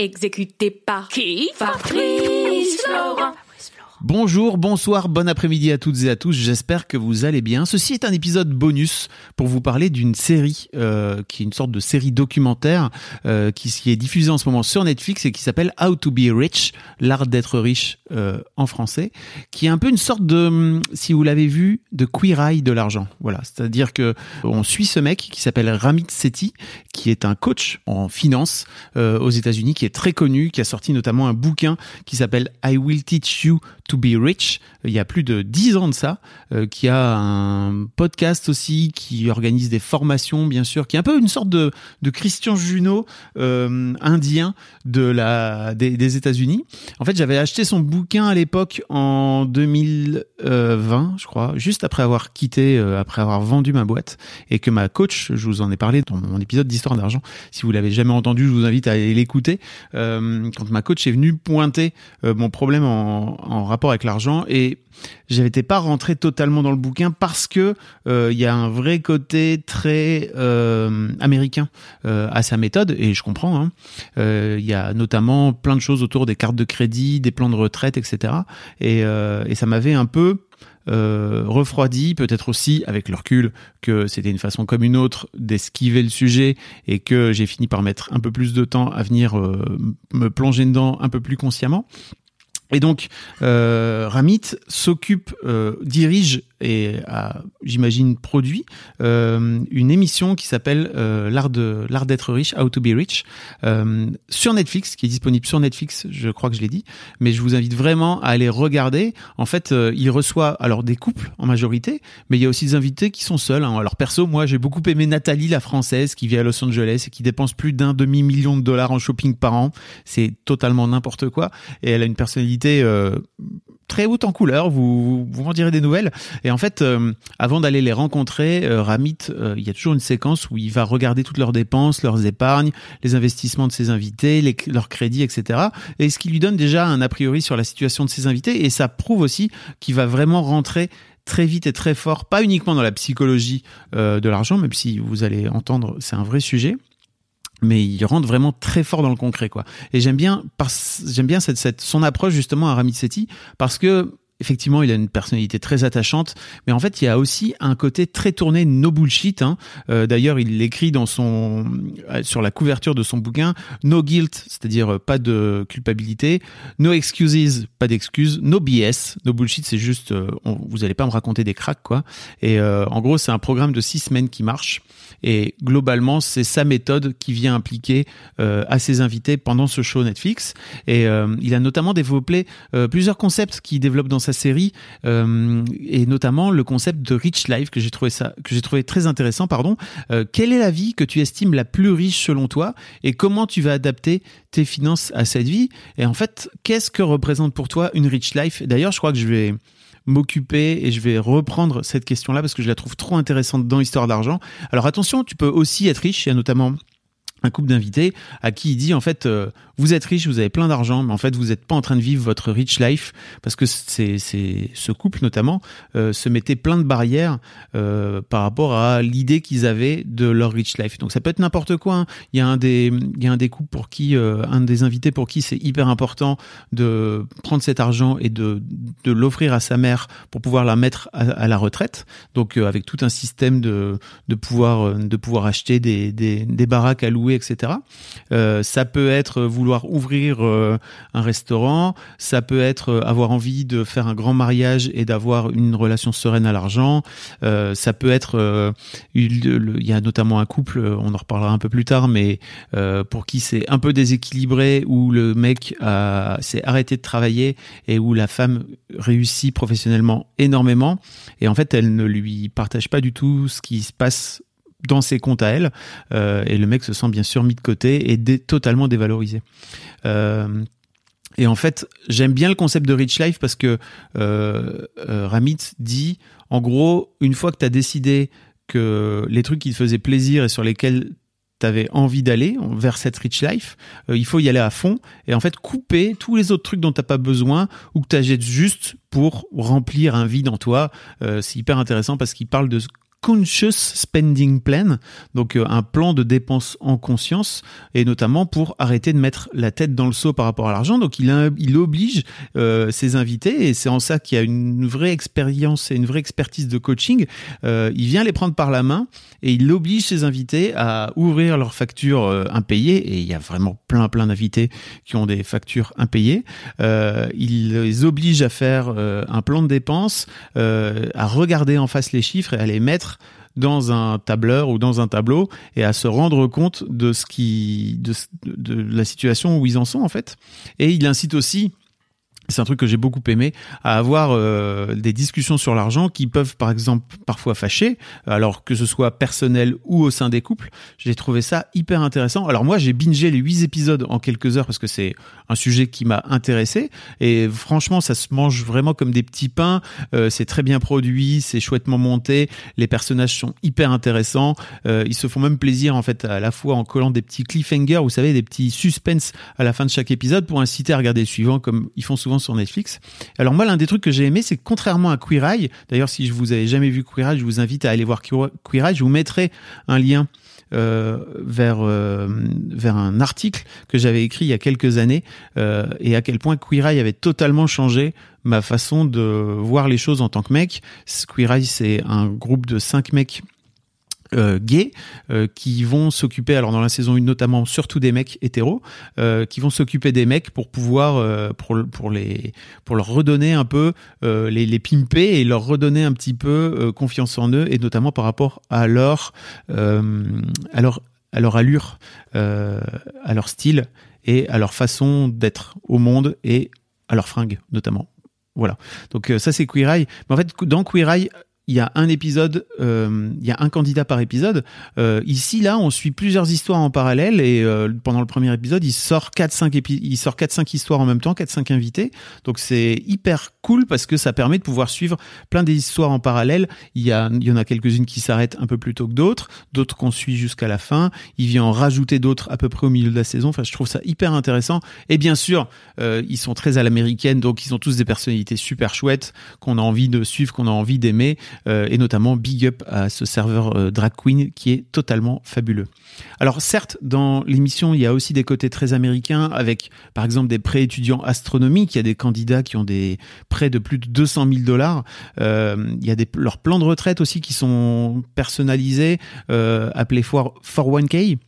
Exécuté par qui? Fabrice Florent. Bonjour, bonsoir, bon après-midi à toutes et à tous. J'espère que vous allez bien. Ceci est un épisode bonus pour vous parler d'une série euh, qui est une sorte de série documentaire euh, qui, qui, est diffusée en ce moment sur Netflix et qui s'appelle How to Be Rich, l'art d'être riche euh, en français, qui est un peu une sorte de, si vous l'avez vu, de queer eye de l'argent. Voilà, c'est-à-dire que on suit ce mec qui s'appelle Ramit Sethi, qui est un coach en finance euh, aux États-Unis, qui est très connu, qui a sorti notamment un bouquin qui s'appelle I Will Teach You to Be Rich, il y a plus de dix ans de ça, euh, qui a un podcast aussi, qui organise des formations, bien sûr, qui est un peu une sorte de, de Christian Junot euh, indien de la, des, des États-Unis. En fait, j'avais acheté son bouquin à l'époque en 2020, je crois, juste après avoir quitté, euh, après avoir vendu ma boîte, et que ma coach, je vous en ai parlé dans mon épisode d'Histoire d'argent, si vous l'avez jamais entendu, je vous invite à aller l'écouter, euh, quand ma coach est venue pointer euh, mon problème en, en rapport avec l'argent et j'avais pas rentré totalement dans le bouquin parce que euh, il y a un vrai côté très euh, américain euh, à sa méthode et je comprends. Hein. Il y a notamment plein de choses autour des cartes de crédit, des plans de retraite, etc. Et, et ça m'avait un peu euh, refroidi, peut-être aussi avec le recul que c'était une façon comme une autre d'esquiver le sujet et que j'ai fini par mettre un peu plus de temps à venir euh, me plonger dedans un peu plus consciemment. Et donc, euh, Ramit s'occupe, euh, dirige et a, j'imagine, produit euh, une émission qui s'appelle euh, l'art de l'art d'être riche, How to be rich, euh, sur Netflix, qui est disponible sur Netflix, je crois que je l'ai dit, mais je vous invite vraiment à aller regarder. En fait, euh, il reçoit alors des couples en majorité, mais il y a aussi des invités qui sont seuls. Hein. Alors perso, moi, j'ai beaucoup aimé Nathalie, la française, qui vit à Los Angeles et qui dépense plus d'un demi million de dollars en shopping par an. C'est totalement n'importe quoi, et elle a une personnalité euh, très haute en couleur, vous, vous m'en direz des nouvelles. Et en fait, euh, avant d'aller les rencontrer, euh, Ramit, euh, il y a toujours une séquence où il va regarder toutes leurs dépenses, leurs épargnes, les investissements de ses invités, les, leurs crédits, etc. Et ce qui lui donne déjà un a priori sur la situation de ses invités. Et ça prouve aussi qu'il va vraiment rentrer très vite et très fort, pas uniquement dans la psychologie de l'argent, même si vous allez entendre, c'est un vrai sujet, mais il rentre vraiment très fort dans le concret quoi. Et j'aime bien j'aime bien cette, cette son approche justement à Ramit Sethi parce que effectivement, il a une personnalité très attachante, mais en fait, il y a aussi un côté très tourné no bullshit. Hein. Euh, D'ailleurs, il l'écrit dans son euh, sur la couverture de son bouquin No guilt, c'est-à-dire euh, pas de culpabilité, No excuses, pas d'excuses, No BS, No bullshit, c'est juste euh, vous allez pas me raconter des cracks quoi. Et en gros, c'est un programme de six semaines qui marche. Et globalement, c'est sa méthode qui vient impliquer à ses invités pendant ce show Netflix. Et il a notamment développé plusieurs concepts qu'il développe dans sa série euh, et notamment le concept de rich life que j'ai trouvé ça que j'ai trouvé très intéressant pardon. Euh, quelle est la vie que tu estimes la plus riche selon toi et comment tu vas adapter tes finances à cette vie? Et en fait qu'est-ce que représente pour toi une rich life? D'ailleurs je crois que je vais m'occuper et je vais reprendre cette question-là parce que je la trouve trop intéressante dans Histoire d'argent. Alors attention, tu peux aussi être riche, il y a notamment un couple d'invités à qui il dit en fait euh, vous êtes riche, vous avez plein d'argent, mais en fait vous n'êtes pas en train de vivre votre rich life parce que c'est ce couple notamment euh, se mettait plein de barrières euh, par rapport à l'idée qu'ils avaient de leur rich life. Donc ça peut être n'importe quoi. Hein. Il y a un des il y a un des couples pour qui un des invités pour qui c'est hyper important de prendre cet argent et de de l'offrir à sa mère pour pouvoir la mettre à, la retraite. Donc avec tout un système de de pouvoir de pouvoir acheter des des, des baraques à louer etc. Euh, ça peut être vouloir ouvrir euh, un restaurant, ça peut être euh, avoir envie de faire un grand mariage et d'avoir une relation sereine à l'argent, ça peut être, il, y a notamment un couple, on en reparlera un peu plus tard, mais pour qui c'est un peu déséquilibré, où le mec s'est arrêté de travailler et où la femme réussit professionnellement énormément, et en fait elle ne lui partage pas du tout ce qui se passe dans ses comptes à elle. Euh, et le mec se sent bien sûr mis de côté et totalement dévalorisé. Euh, et en fait, j'aime bien le concept de Rich Life parce que euh, Ramit dit, en gros, une fois que tu as décidé que les trucs qui te faisaient plaisir et sur lesquels tu avais envie d'aller vers cette rich life, il faut y aller à fond et en fait couper tous les autres trucs dont t'as pas besoin ou que tu achètes juste pour remplir un vide en toi. C'est hyper intéressant parce qu'il parle de conscious spending plan, donc euh, un plan de dépenses en conscience, et notamment pour arrêter de mettre la tête dans le seau par rapport à l'argent. Donc il, oblige euh, ses invités, et c'est en ça qu'il y a une vraie expérience et une vraie expertise de coaching. Euh, il vient les prendre par la main et il oblige ses invités à ouvrir leurs factures impayées, et il y a vraiment plein plein d'invités qui ont des factures impayées. Il les oblige à faire un plan de dépenses, à regarder en face les chiffres et à les mettre dans un tableur ou dans un tableau et à se rendre compte de ce qui de, de la situation où ils en sont en fait. Et il incite aussi c'est un truc que j'ai beaucoup aimé, à avoir euh, des discussions sur l'argent qui peuvent par exemple parfois fâcher, alors que ce soit personnel ou au sein des couples. J'ai trouvé ça hyper intéressant. Alors moi j'ai bingé les huit épisodes en quelques heures parce que c'est un sujet qui m'a intéressé et franchement ça se mange vraiment comme des petits pains. Euh, c'est très bien produit, c'est chouettement monté, les personnages sont hyper intéressants. Euh, ils se font même plaisir en fait à la fois en collant des petits cliffhangers, vous savez des petits suspens à la fin de chaque épisode pour inciter à regarder le suivant comme ils font souvent sur Netflix. Alors moi, l'un des trucs que j'ai aimé, c'est que contrairement à Queer Eye, d'ailleurs si je vous avais jamais vu Queer Eye, je vous invite à aller voir Queer Eye, je vous mettrai un lien euh, vers euh, vers un article que j'avais écrit il y a quelques années euh, et à quel point Queer Eye avait totalement changé ma façon de voir les choses en tant que mec. Queer Eye, c'est un groupe de cinq mecs euh, gays euh, qui vont s'occuper alors dans la saison 1 notamment surtout des mecs hétéros euh, qui vont s'occuper des mecs pour pouvoir euh, pour pour les pour leur redonner un peu les les pimper et leur redonner un petit peu confiance en eux et notamment par rapport à leur à leur à leur allure à leur style et à leur façon d'être au monde et à leur fringues notamment. Voilà. Donc ça c'est Queer Eye. Mais en fait dans Queer Eye il y a un épisode, euh, il y a un candidat par épisode. Euh, ici, là, on suit plusieurs histoires en parallèle et euh, pendant le premier épisode, il sort 4-5 épi il sort 4-5 histoires en même temps, 4-5 invités. Donc c'est hyper cool parce que ça permet de pouvoir suivre plein d'histoires en parallèle. Il y, a, il y en a quelques-unes qui s'arrêtent un peu plus tôt que d'autres, d'autres qu'on suit jusqu'à la fin. Il vient en rajouter d'autres à peu près au milieu de la saison. Enfin, je trouve ça hyper intéressant. Et bien sûr, euh, ils sont très à l'américaine, donc ils ont tous des personnalités super chouettes qu'on a envie de suivre, qu'on a envie d'aimer. Euh, et notamment big up à ce serveur euh, drag queen qui est totalement fabuleux. Alors certes, dans l'émission, il y a aussi des côtés très américains avec par exemple des prêts étudiants astronomiques. Il y a des candidats qui ont des prêts de plus de 200 000 dollars. Euh, il y a leurs plans de retraite aussi qui sont personnalisés, euh, appelés 401k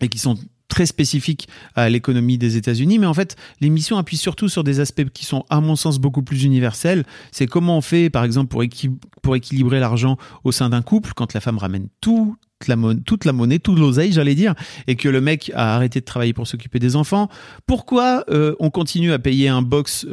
et qui sont très spécifique à l'économie des États-Unis, mais en fait, l'émission appuie surtout sur des aspects qui sont, à mon sens, beaucoup plus universels. C'est comment on fait, par exemple, pour, pour équilibrer l'argent au sein d'un couple, quand la femme ramène tout, toute la monnaie, tout l'oseille, j'allais dire, et que le mec a arrêté de travailler pour s'occuper des enfants. Pourquoi euh, on continue à payer un box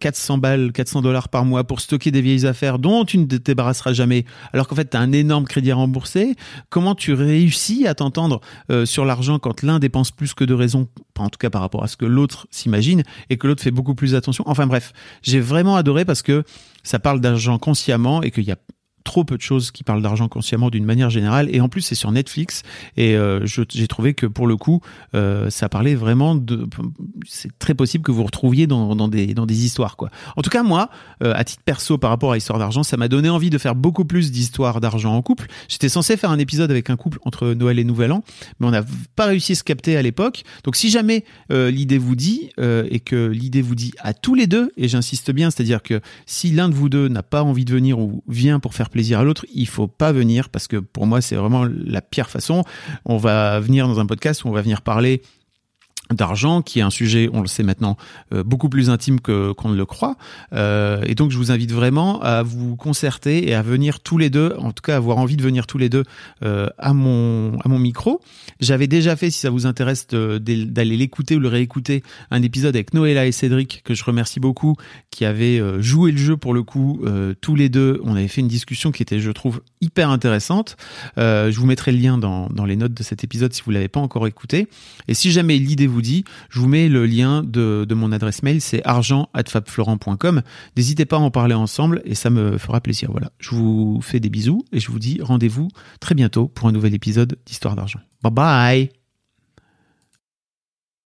400 euh, balles, 400 dollars par mois pour stocker des vieilles affaires dont tu ne te débarrasseras jamais, alors qu'en fait tu as un énorme crédit à rembourser? Comment tu réussis à t'entendre euh, sur l'argent quand l'un dépense plus que de raison, en tout cas par rapport à ce que l'autre s'imagine, et que l'autre fait beaucoup plus attention? Enfin bref, j'ai vraiment adoré parce que ça parle d'argent consciemment et qu'il y a trop peu de choses qui parlent d'argent consciemment d'une manière générale. Et en plus c'est sur Netflix. Et euh, j'ai trouvé que pour le coup euh, ça parlait vraiment de c'est très possible que vous retrouviez dans, des dans des histoires quoi. En tout cas moi euh, à titre perso par rapport à l'histoire d'argent ça m'a donné envie de faire beaucoup plus d'histoires d'argent en couple. J'étais censé faire un épisode avec un couple entre Noël et Nouvel An mais on n'a pas réussi à se capter à l'époque. Donc si jamais l'idée vous dit et que l'idée vous dit à tous les deux et j'insiste bien c'est à dire que si l'un de vous deux n'a pas envie de venir ou vient pour faire plaisir à l'autre, il faut pas venir parce que pour moi c'est vraiment la pire façon. On va venir dans un podcast où on va venir parler d'argent, qui est un sujet, on le sait maintenant, euh, beaucoup plus intime que qu'on ne le croit. Euh, et donc, je vous invite vraiment à vous concerter et à venir tous les deux, en tout cas, avoir envie de venir tous les deux euh, à mon à mon micro. J'avais déjà fait, si ça vous intéresse, d'aller l'écouter ou le réécouter, un épisode avec Noëlla et Cédric que je remercie beaucoup, qui avaient joué le jeu pour le coup tous les deux. On avait fait une discussion qui était, je trouve, hyper intéressante. je vous mettrai le lien dans dans les notes de cet épisode si vous l'avez pas encore écouté. Et si jamais l'idée vous je vous mets le lien de, mon adresse mail, c'est argent@fabflorent.com. N'hésitez pas à en parler ensemble et ça me fera plaisir. Voilà, je vous fais des bisous et je vous dis rendez-vous très bientôt pour un nouvel épisode d'Histoire d'argent. Bye bye